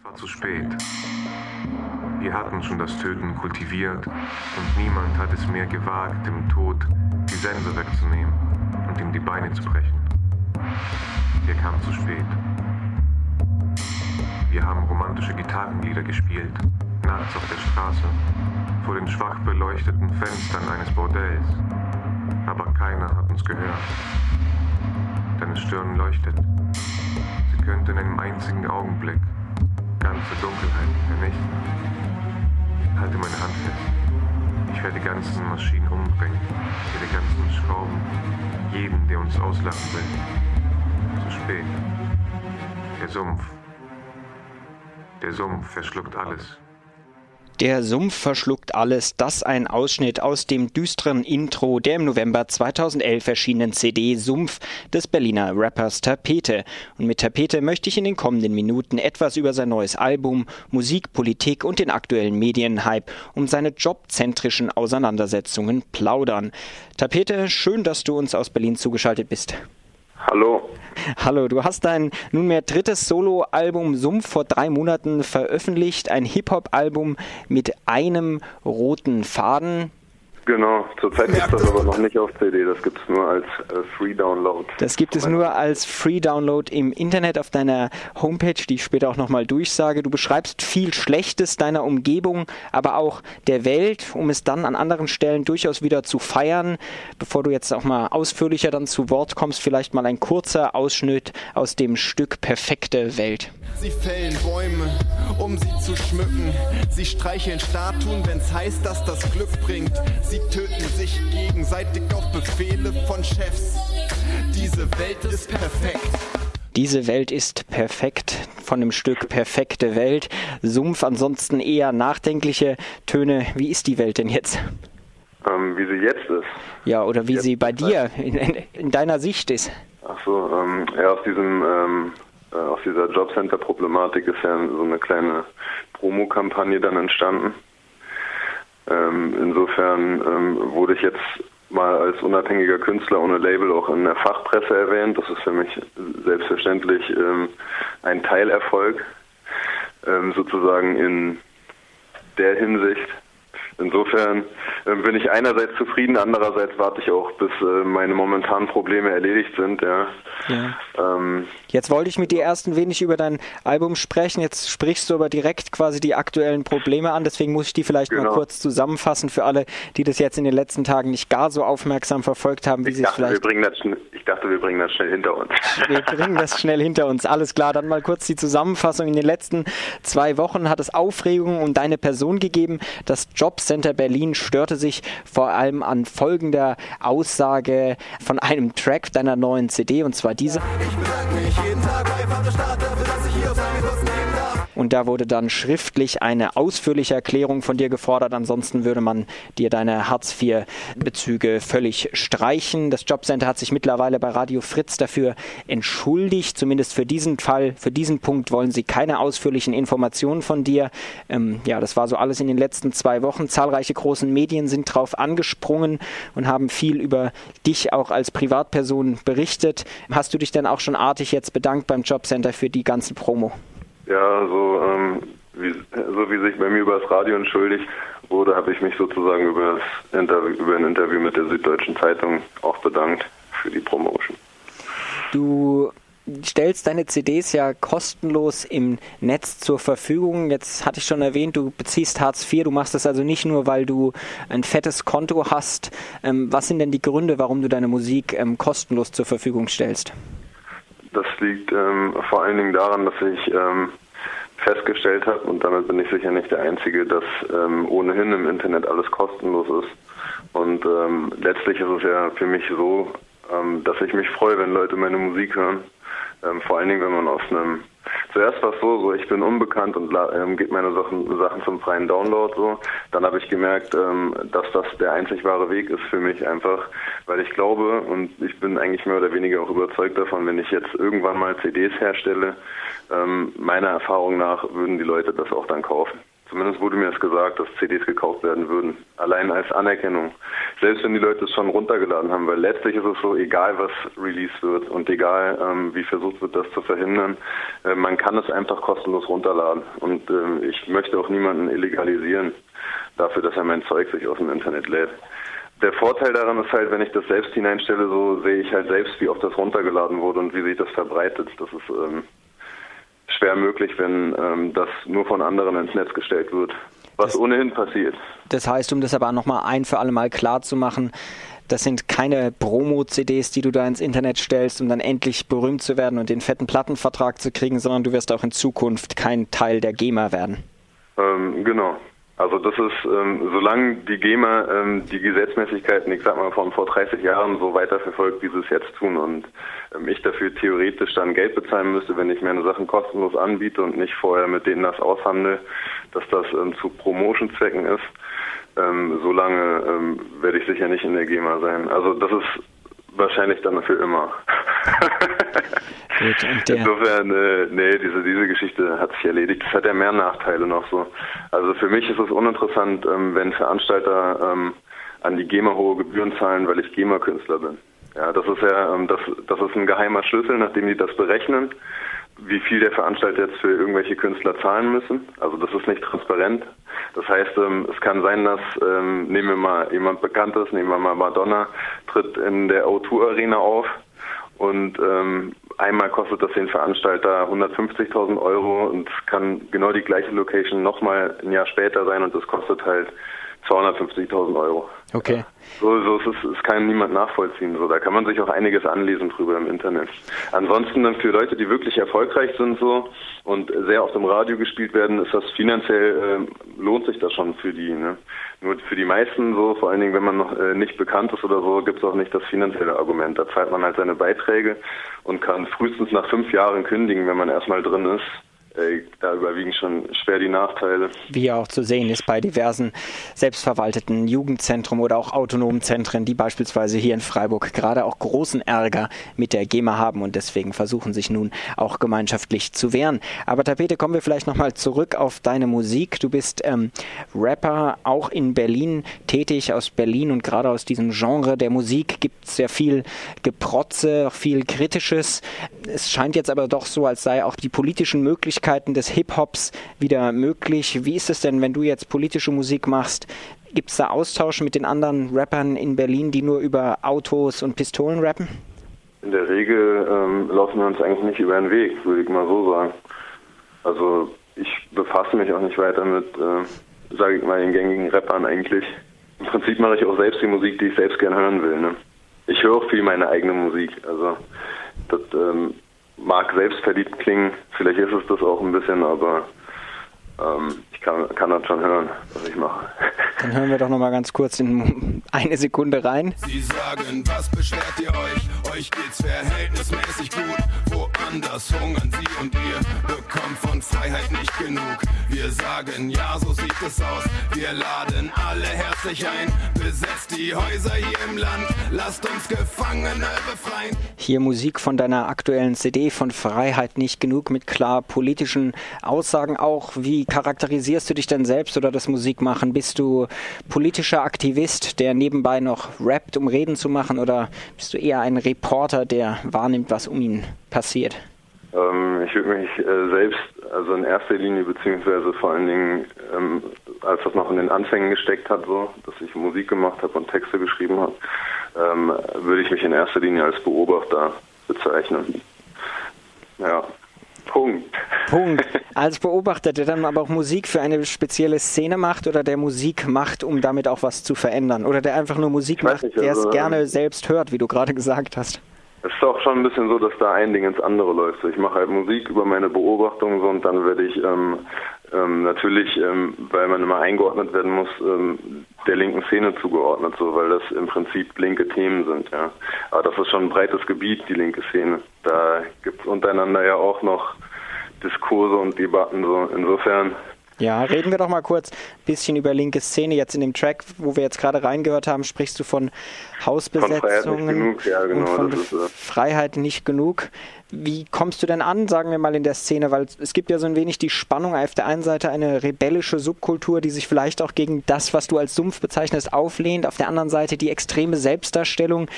Es war zu spät. Wir hatten schon das Töten kultiviert und niemand hat es mehr gewagt, dem Tod die Sense wegzunehmen und ihm die Beine zu brechen. Er kam zu spät. Wir haben romantische Gitarrenlieder gespielt, nachts auf der Straße, vor den schwach beleuchteten Fenstern eines Bordells. Aber keiner hat uns gehört. Deine Stirn leuchtet. Sie könnte in einem einzigen Augenblick ganze Dunkelheit vernichten. Halte meine Hand fest. Ich werde die ganzen Maschinen umbringen. Die ganzen Schrauben. Jeden, der uns auslachen will. Zu spät. Der Sumpf. Der Sumpf verschluckt alles. Der Sumpf verschluckt alles, das ein Ausschnitt aus dem düsteren Intro der im November 2011 erschienenen CD Sumpf des Berliner Rappers Tapete. Und mit Tapete möchte ich in den kommenden Minuten etwas über sein neues Album, Musik, Politik und den aktuellen Medienhype um seine jobzentrischen Auseinandersetzungen plaudern. Tapete, schön, dass du uns aus Berlin zugeschaltet bist. Hallo. Hallo, du hast dein nunmehr drittes Soloalbum Sumpf vor drei Monaten veröffentlicht, ein Hip-Hop-Album mit einem roten Faden. Genau, zurzeit gibt es das aber noch nicht auf CD, das gibt es nur als äh, Free Download. Das gibt es nur als Free Download im Internet auf deiner Homepage, die ich später auch nochmal durchsage. Du beschreibst viel Schlechtes deiner Umgebung, aber auch der Welt, um es dann an anderen Stellen durchaus wieder zu feiern. Bevor du jetzt auch mal ausführlicher dann zu Wort kommst, vielleicht mal ein kurzer Ausschnitt aus dem Stück Perfekte Welt. Sie fällen Bäume, um sie zu schmücken. Sie streicheln Statuen, wenn's heißt, dass das Glück bringt. Sie töten sich gegenseitig auf Befehle von Chefs. Diese Welt ist perfekt. Diese Welt ist perfekt von dem Stück Perfekte Welt. Sumpf ansonsten eher nachdenkliche Töne. Wie ist die Welt denn jetzt? Ähm, wie sie jetzt ist. Ja, oder wie jetzt sie bei dir in, in, in, deiner Sicht ist. Ach so, ähm, ja, aus diesem ähm, äh, aus dieser Jobcenter-Problematik ist ja so eine kleine Promokampagne dann entstanden. Ähm, insofern ähm, wurde ich jetzt mal als unabhängiger Künstler ohne Label auch in der Fachpresse erwähnt. Das ist für mich selbstverständlich ähm, ein Teilerfolg, ähm, sozusagen in der Hinsicht. Insofern äh, bin ich einerseits zufrieden, andererseits warte ich auch, bis äh, meine momentanen Probleme erledigt sind. Ja. ja. Ähm, Jetzt wollte ich mit dir erst ein wenig über dein Album sprechen. Jetzt sprichst du aber direkt quasi die aktuellen Probleme an. Deswegen muss ich die vielleicht genau. mal kurz zusammenfassen für alle, die das jetzt in den letzten Tagen nicht gar so aufmerksam verfolgt haben, wie ich sie dachte, es vielleicht. Wir bringen das, ich dachte, wir bringen das schnell hinter uns. Wir bringen das schnell hinter uns. Alles klar. Dann mal kurz die Zusammenfassung. In den letzten zwei Wochen hat es Aufregung um deine Person gegeben. Das Jobcenter Berlin störte sich vor allem an folgender Aussage von einem Track deiner neuen CD und zwar diese. Ich bedanke mich jeden Tag bei Vaterstaat dafür, dass ich hier nehmen darf. Und da wurde dann schriftlich eine ausführliche Erklärung von dir gefordert. Ansonsten würde man dir deine Hartz-IV-Bezüge völlig streichen. Das Jobcenter hat sich mittlerweile bei Radio Fritz dafür entschuldigt. Zumindest für diesen Fall, für diesen Punkt wollen sie keine ausführlichen Informationen von dir. Ähm, ja, das war so alles in den letzten zwei Wochen. Zahlreiche großen Medien sind drauf angesprungen und haben viel über dich auch als Privatperson berichtet. Hast du dich denn auch schon artig jetzt bedankt beim Jobcenter für die ganzen Promo? Ja, so, ähm, wie, so wie sich bei mir über das Radio entschuldigt wurde, habe ich mich sozusagen über, das Interview, über ein Interview mit der Süddeutschen Zeitung auch bedankt für die Promotion. Du stellst deine CDs ja kostenlos im Netz zur Verfügung. Jetzt hatte ich schon erwähnt, du beziehst Hartz IV. Du machst das also nicht nur, weil du ein fettes Konto hast. Ähm, was sind denn die Gründe, warum du deine Musik ähm, kostenlos zur Verfügung stellst? Das liegt ähm, vor allen Dingen daran, dass ich ähm, festgestellt habe, und damit bin ich sicher nicht der Einzige, dass ähm, ohnehin im Internet alles kostenlos ist. Und ähm, letztlich ist es ja für mich so, ähm, dass ich mich freue, wenn Leute meine Musik hören. Ähm, vor allen Dingen, wenn man aus einem Zuerst war es so, so ich bin unbekannt und ähm, gebe meine Sachen, Sachen zum freien Download so. Dann habe ich gemerkt, ähm, dass das der einzig wahre Weg ist für mich einfach, weil ich glaube und ich bin eigentlich mehr oder weniger auch überzeugt davon, wenn ich jetzt irgendwann mal CDs herstelle, ähm, meiner Erfahrung nach würden die Leute das auch dann kaufen. Zumindest wurde mir das gesagt, dass CDs gekauft werden würden. Allein als Anerkennung. Selbst wenn die Leute es schon runtergeladen haben, weil letztlich ist es so, egal was released wird und egal ähm, wie versucht wird, das zu verhindern, äh, man kann es einfach kostenlos runterladen. Und äh, ich möchte auch niemanden illegalisieren dafür, dass er mein Zeug sich aus dem Internet lädt. Der Vorteil daran ist halt, wenn ich das selbst hineinstelle, so sehe ich halt selbst, wie oft das runtergeladen wurde und wie sich das verbreitet. Das ist ähm, schwer möglich, wenn ähm, das nur von anderen ins Netz gestellt wird, was das, ohnehin passiert. Das heißt, um das aber nochmal ein für alle Mal klar zu machen, das sind keine Promo-CDs, die du da ins Internet stellst, um dann endlich berühmt zu werden und den fetten Plattenvertrag zu kriegen, sondern du wirst auch in Zukunft kein Teil der GEMA werden. Ähm, genau. Also das ist, ähm, solange die GEMA ähm, die Gesetzmäßigkeiten, ich sag mal, von vor 30 Jahren so weiterverfolgt, wie sie es jetzt tun und ähm, ich dafür theoretisch dann Geld bezahlen müsste, wenn ich meine Sachen kostenlos anbiete und nicht vorher mit denen das aushandle, dass das ähm, zu Promotion-Zwecken ist, ähm, solange ähm, werde ich sicher nicht in der GEMA sein. Also das ist wahrscheinlich dann für immer. Insofern, äh, nee, diese, diese Geschichte hat sich erledigt. Es hat ja mehr Nachteile noch so. Also für mich ist es uninteressant, ähm, wenn Veranstalter ähm, an die GEMA hohe Gebühren zahlen, weil ich GEMA-Künstler bin. Ja, das ist ja, ähm, das, das ist ein geheimer Schlüssel, nachdem die das berechnen, wie viel der Veranstalter jetzt für irgendwelche Künstler zahlen müssen. Also das ist nicht transparent. Das heißt, ähm, es kann sein, dass, ähm, nehmen wir mal jemand Bekanntes, nehmen wir mal Madonna, tritt in der O2 Arena auf und ähm, einmal kostet das den Veranstalter 150.000 Euro und kann genau die gleiche Location nochmal ein Jahr später sein und das kostet halt 250.000 Euro. Okay. So, so es, es kann niemand nachvollziehen. So, da kann man sich auch einiges anlesen drüber im Internet. Ansonsten dann für Leute, die wirklich erfolgreich sind so und sehr oft im Radio gespielt werden, ist das finanziell äh, lohnt sich das schon für die. Ne? Nur für die meisten so, vor allen Dingen, wenn man noch äh, nicht bekannt ist oder so, gibt es auch nicht das finanzielle Argument. Da zahlt man halt seine Beiträge und kann frühestens nach fünf Jahren kündigen, wenn man erstmal drin ist da überwiegen schon schwer die Nachteile. Wie auch zu sehen ist bei diversen selbstverwalteten Jugendzentren oder auch autonomen Zentren, die beispielsweise hier in Freiburg gerade auch großen Ärger mit der GEMA haben und deswegen versuchen sich nun auch gemeinschaftlich zu wehren. Aber Tapete, kommen wir vielleicht nochmal zurück auf deine Musik. Du bist ähm, Rapper, auch in Berlin tätig, aus Berlin und gerade aus diesem Genre der Musik gibt es sehr viel Geprotze, viel Kritisches. Es scheint jetzt aber doch so, als sei auch die politischen Möglichkeiten Möglichkeiten des Hip-Hops wieder möglich. Wie ist es denn, wenn du jetzt politische Musik machst? Gibt es da Austausch mit den anderen Rappern in Berlin, die nur über Autos und Pistolen rappen? In der Regel ähm, laufen wir uns eigentlich nicht über den Weg, würde ich mal so sagen. Also ich befasse mich auch nicht weiter mit, äh, sage ich mal, den gängigen Rappern eigentlich. Im Prinzip mache ich auch selbst die Musik, die ich selbst gern hören will. Ne? Ich höre auch viel meine eigene Musik. Also das ähm, mag selbstverliebt klingen, vielleicht ist es das auch ein bisschen, aber ähm, ich kann, kann das schon hören, was ich mache. Dann hören wir doch noch mal ganz kurz in eine Sekunde rein. Sie sagen, was beschwert ihr euch? Euch geht's verhältnismäßig gut. Woanders hungern sie und ihr bekommt von Freiheit nicht genug. Wir sagen, ja, so sieht es aus. Wir laden alle herzlich ein. Besetzt die Häuser hier im Land. Lasst uns Gefangene befreien. Hier Musik von deiner aktuellen CD von Freiheit nicht genug mit klar politischen Aussagen auch. Wie charakterisierst du dich denn selbst oder das Musikmachen? Bist du politischer Aktivist, der nebenbei noch rappt, um Reden zu machen, oder bist du eher ein Reporter, der wahrnimmt, was um ihn passiert? Ähm, ich würde mich äh, selbst, also in erster Linie, beziehungsweise vor allen Dingen, ähm, als das noch in den Anfängen gesteckt hat, so, dass ich Musik gemacht habe und Texte geschrieben habe, ähm, würde ich mich in erster Linie als Beobachter bezeichnen. Ja. Punkt. Punkt. Als Beobachter, der dann aber auch Musik für eine spezielle Szene macht oder der Musik macht, um damit auch was zu verändern? Oder der einfach nur Musik macht, nicht, der also, es gerne selbst hört, wie du gerade gesagt hast? Es ist auch schon ein bisschen so, dass da ein Ding ins andere läuft. Ich mache halt Musik über meine Beobachtungen so und dann werde ich ähm, ähm, natürlich, ähm, weil man immer eingeordnet werden muss, ähm, der linken Szene zugeordnet, so weil das im Prinzip linke Themen sind, ja. Aber das ist schon ein breites Gebiet, die linke Szene. Da gibt es untereinander ja auch noch Diskurse und Debatten so. Insofern Ja, reden wir doch mal kurz ein bisschen über linke Szene. Jetzt in dem Track, wo wir jetzt gerade reingehört haben, sprichst du von Hausbesetzungen von ja, genau, und von ist, äh Freiheit nicht genug. Wie kommst du denn an, sagen wir mal, in der Szene? Weil es gibt ja so ein wenig die Spannung, auf der einen Seite eine rebellische Subkultur, die sich vielleicht auch gegen das, was du als Sumpf bezeichnest, auflehnt. Auf der anderen Seite die extreme Selbstdarstellung,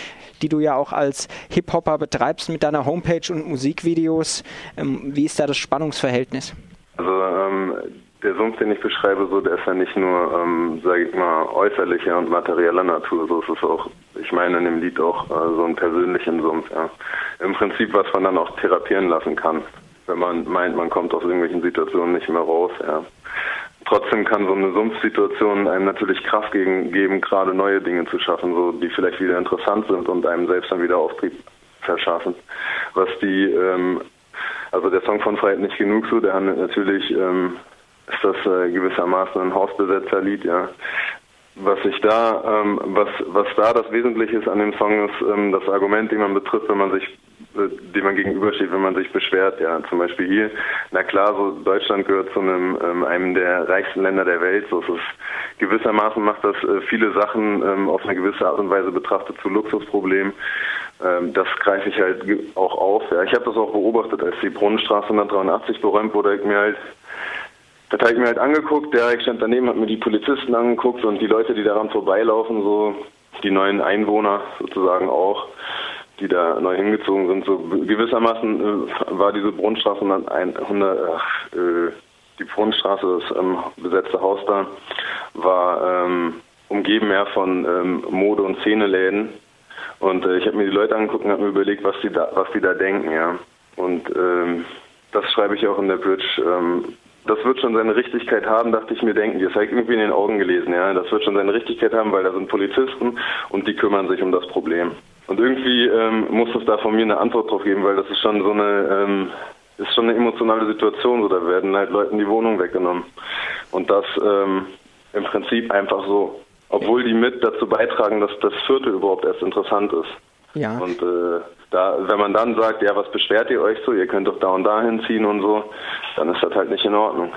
die du ja auch als Hip-Hopper betreibst mit deiner Homepage und Musikvideos. Ähm, wie ist da das Spannungsverhältnis? Also ähm, der Sumpf, den ich beschreibe, so, der ist ja nicht nur, ähm, sage ich mal, äußerlicher und materieller Natur, so ist es auch, ich meine in dem Lied auch äh, so einen persönlichen Sumpf, ja. Im Prinzip, was man dann auch therapieren lassen kann, wenn man meint, man kommt aus irgendwelchen Situationen nicht mehr raus, ja. Trotzdem kann so eine Sumpfsituation einem natürlich Kraft gegen, geben, gerade neue Dinge zu schaffen, so die vielleicht wieder interessant sind und einem selbst dann wieder Auftrieb verschaffen. Was die, ähm, also der Song von Freiheit nicht genug so, der handelt natürlich ähm, ist das äh, gewissermaßen ein Hausbesetzerlied, ja. Was ich da, ähm, was, was da das Wesentliche ist an dem Song ist ähm, das Argument, den man betrifft, wenn man sich, äh, dem man gegenübersteht, wenn man sich beschwert, ja. Zum Beispiel hier, na klar, so Deutschland gehört zu einem, ähm, einem der reichsten Länder der Welt, so ist es gewissermaßen macht das äh, viele Sachen ähm, auf eine gewisse Art und Weise betrachtet zu Luxusproblemen. Ähm, das greife ich halt auch auf. Ja. Ich habe das auch beobachtet, als die Brunnenstraße 183 beräumt wurde, ich mir halt das habe ich mir halt angeguckt, der ich stand daneben, hat mir die Polizisten angeguckt und die Leute, die daran vorbeilaufen, so die neuen Einwohner sozusagen auch, die da neu hingezogen sind. So gewissermaßen äh, war diese Brunnenstraße 100, äh, die Brunnenstraße, das ähm, besetzte Haus da, war ähm, umgeben mehr von ähm, Mode- und Szeneläden. Und äh, ich habe mir die Leute angeguckt und habe mir überlegt, was die da, was die da denken, ja. Und ähm, das schreibe ich auch in der Bridge. Das wird schon seine Richtigkeit haben, dachte ich mir denken. Das habe ich irgendwie in den Augen gelesen, ja. Das wird schon seine Richtigkeit haben, weil da sind Polizisten und die kümmern sich um das Problem. Und irgendwie ähm, muss es da von mir eine Antwort drauf geben, weil das ist schon so eine, ähm, ist schon eine emotionale Situation. So, da werden halt Leuten die Wohnung weggenommen. Und das ähm, im Prinzip einfach so. Obwohl die mit dazu beitragen, dass das Viertel überhaupt erst interessant ist. Ja. Und äh, da, wenn man dann sagt, ja, was beschwert ihr euch so, ihr könnt doch da und da hinziehen und so, dann ist das halt nicht in Ordnung.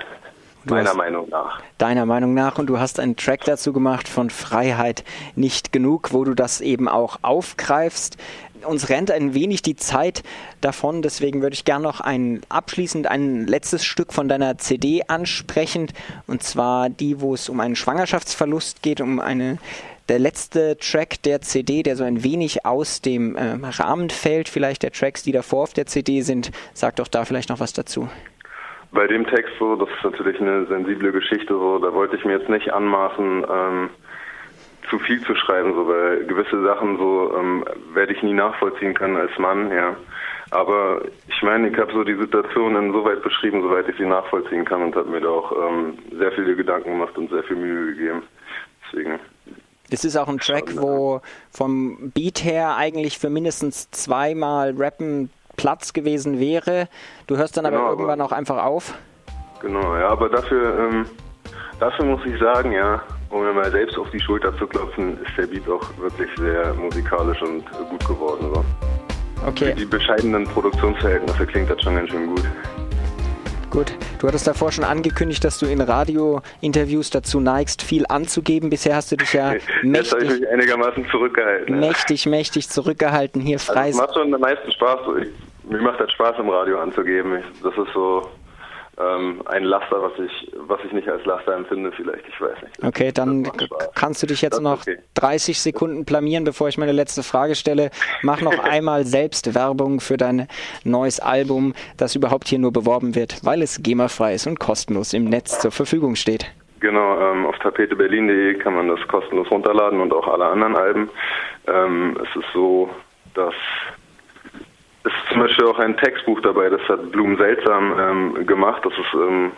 Du meiner Meinung nach. Deiner Meinung nach. Und du hast einen Track dazu gemacht von Freiheit nicht genug, wo du das eben auch aufgreifst. Uns rennt ein wenig die Zeit davon, deswegen würde ich gerne noch ein abschließend ein letztes Stück von deiner CD ansprechen. Und zwar die, wo es um einen Schwangerschaftsverlust geht, um eine der letzte Track der CD, der so ein wenig aus dem äh, Rahmen fällt, vielleicht der Tracks, die davor auf der CD sind. Sag doch da vielleicht noch was dazu. Bei dem Text so, das ist natürlich eine sensible Geschichte, so, da wollte ich mir jetzt nicht anmaßen, ähm, zu viel zu schreiben, so, weil gewisse Sachen so ähm, werde ich nie nachvollziehen können als Mann, ja. Aber ich meine, ich habe so die Situation insoweit beschrieben, soweit ich sie nachvollziehen kann und habe mir da auch ähm, sehr viele Gedanken gemacht und sehr viel Mühe gegeben. Deswegen das ist auch ein Track, wo vom Beat her eigentlich für mindestens zweimal Rappen Platz gewesen wäre. Du hörst dann genau, aber irgendwann auch einfach auf. Genau, ja, aber dafür, ähm, dafür muss ich sagen, ja, um mir mal selbst auf die Schulter zu klopfen, ist der Beat auch wirklich sehr musikalisch und gut geworden. So. Okay. Für die bescheidenen Produktionsverhältnisse klingt das schon ganz schön gut. Gut, du hattest davor schon angekündigt, dass du in Radiointerviews dazu neigst, viel anzugeben. Bisher hast du dich ja mächtig, Jetzt ich mich einigermaßen zurückgehalten. Mächtig, mächtig zurückgehalten hier frei. Also es macht schon am meisten Spaß. Mir macht das Spaß, im Radio anzugeben. Das ist so ähm, ein Laster, was ich, was ich nicht als Laster empfinde, vielleicht, ich weiß nicht. Okay, dann kannst du dich jetzt noch okay. 30 Sekunden blamieren, bevor ich meine letzte Frage stelle. Mach noch einmal selbst Werbung für dein neues Album, das überhaupt hier nur beworben wird, weil es GEMA-frei ist und kostenlos im Netz zur Verfügung steht. Genau, ähm, auf tapeteberlin.de kann man das kostenlos runterladen und auch alle anderen Alben. Ähm, es ist so, dass ist zum Beispiel auch ein Textbuch dabei, das hat Blum seltsam ähm, gemacht. Das ist ähm,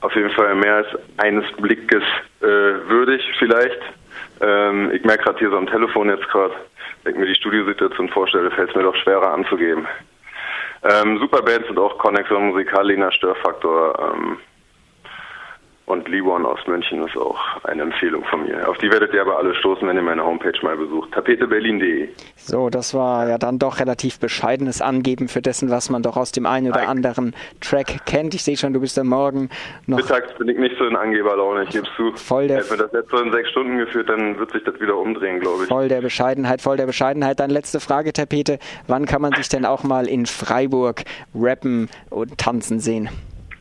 auf jeden Fall mehr als eines Blickes äh, würdig vielleicht. Ähm, ich merke gerade hier so am Telefon jetzt gerade, wenn ich mir die Studiosituation vorstelle, fällt es mir doch schwerer anzugeben. Ähm, Superbands sind auch Connection Musikal, Lena Störfaktor. Und Libon aus München ist auch eine Empfehlung von mir. Auf die werdet ihr aber alle stoßen, wenn ihr meine Homepage mal besucht. tapeteberlin.de. So, das war ja dann doch relativ bescheidenes Angeben für dessen, was man doch aus dem einen oder anderen Track kennt. Ich sehe schon, du bist am Morgen noch. Mittags bin ich nicht so in Angeberlaune, ich gebe zu. Voll der. Hätte mir das jetzt so in sechs Stunden geführt, dann wird sich das wieder umdrehen, glaube ich. Voll der Bescheidenheit, voll der Bescheidenheit. Dann letzte Frage, Tapete. Wann kann man sich denn auch mal in Freiburg rappen und tanzen sehen?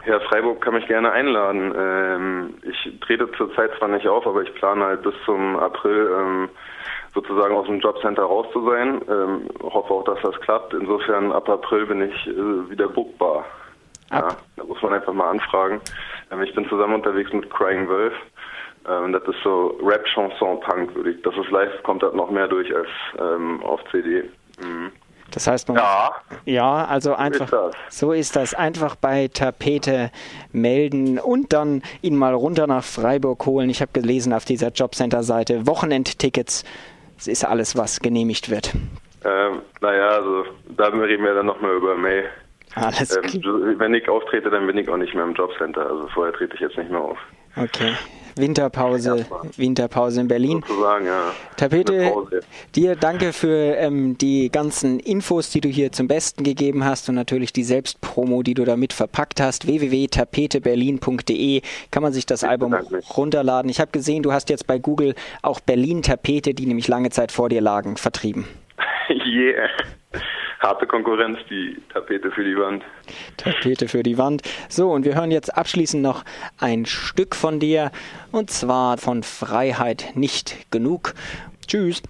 Ja, Freiburg kann mich gerne einladen. Ähm, ich trete zurzeit zwar nicht auf, aber ich plane halt bis zum April ähm, sozusagen aus dem Jobcenter raus zu sein. Ähm, hoffe auch, dass das klappt. Insofern ab April bin ich äh, wieder bookbar. Ja, da muss man einfach mal anfragen. Ähm, ich bin zusammen unterwegs mit Crying Wolf. Ähm, das ist so Rap, Chanson, Punk, würde ich. Das ist live, kommt das noch mehr durch als ähm, auf CD. Mhm. Das heißt, man ja, ja also einfach so ist, so ist das. Einfach bei Tapete melden und dann ihn mal runter nach Freiburg holen. Ich habe gelesen auf dieser Jobcenter-Seite Wochenendtickets. Es ist alles, was genehmigt wird. Ähm, naja, also da reden wir dann nochmal über May. Alles ähm, Wenn ich auftrete, dann bin ich auch nicht mehr im Jobcenter. Also vorher trete ich jetzt nicht mehr auf. Okay. Winterpause, Winterpause in Berlin. Sozusagen, ja. Tapete, dir danke für ähm, die ganzen Infos, die du hier zum Besten gegeben hast und natürlich die Selbstpromo, die du damit verpackt hast. www.tapeteberlin.de kann man sich das ich Album runterladen. Ich habe gesehen, du hast jetzt bei Google auch Berlin Tapete, die nämlich lange Zeit vor dir lagen, vertrieben. yeah harte Konkurrenz, die Tapete für die Wand. Tapete für die Wand. So, und wir hören jetzt abschließend noch ein Stück von dir, und zwar von Freiheit nicht genug. Tschüss.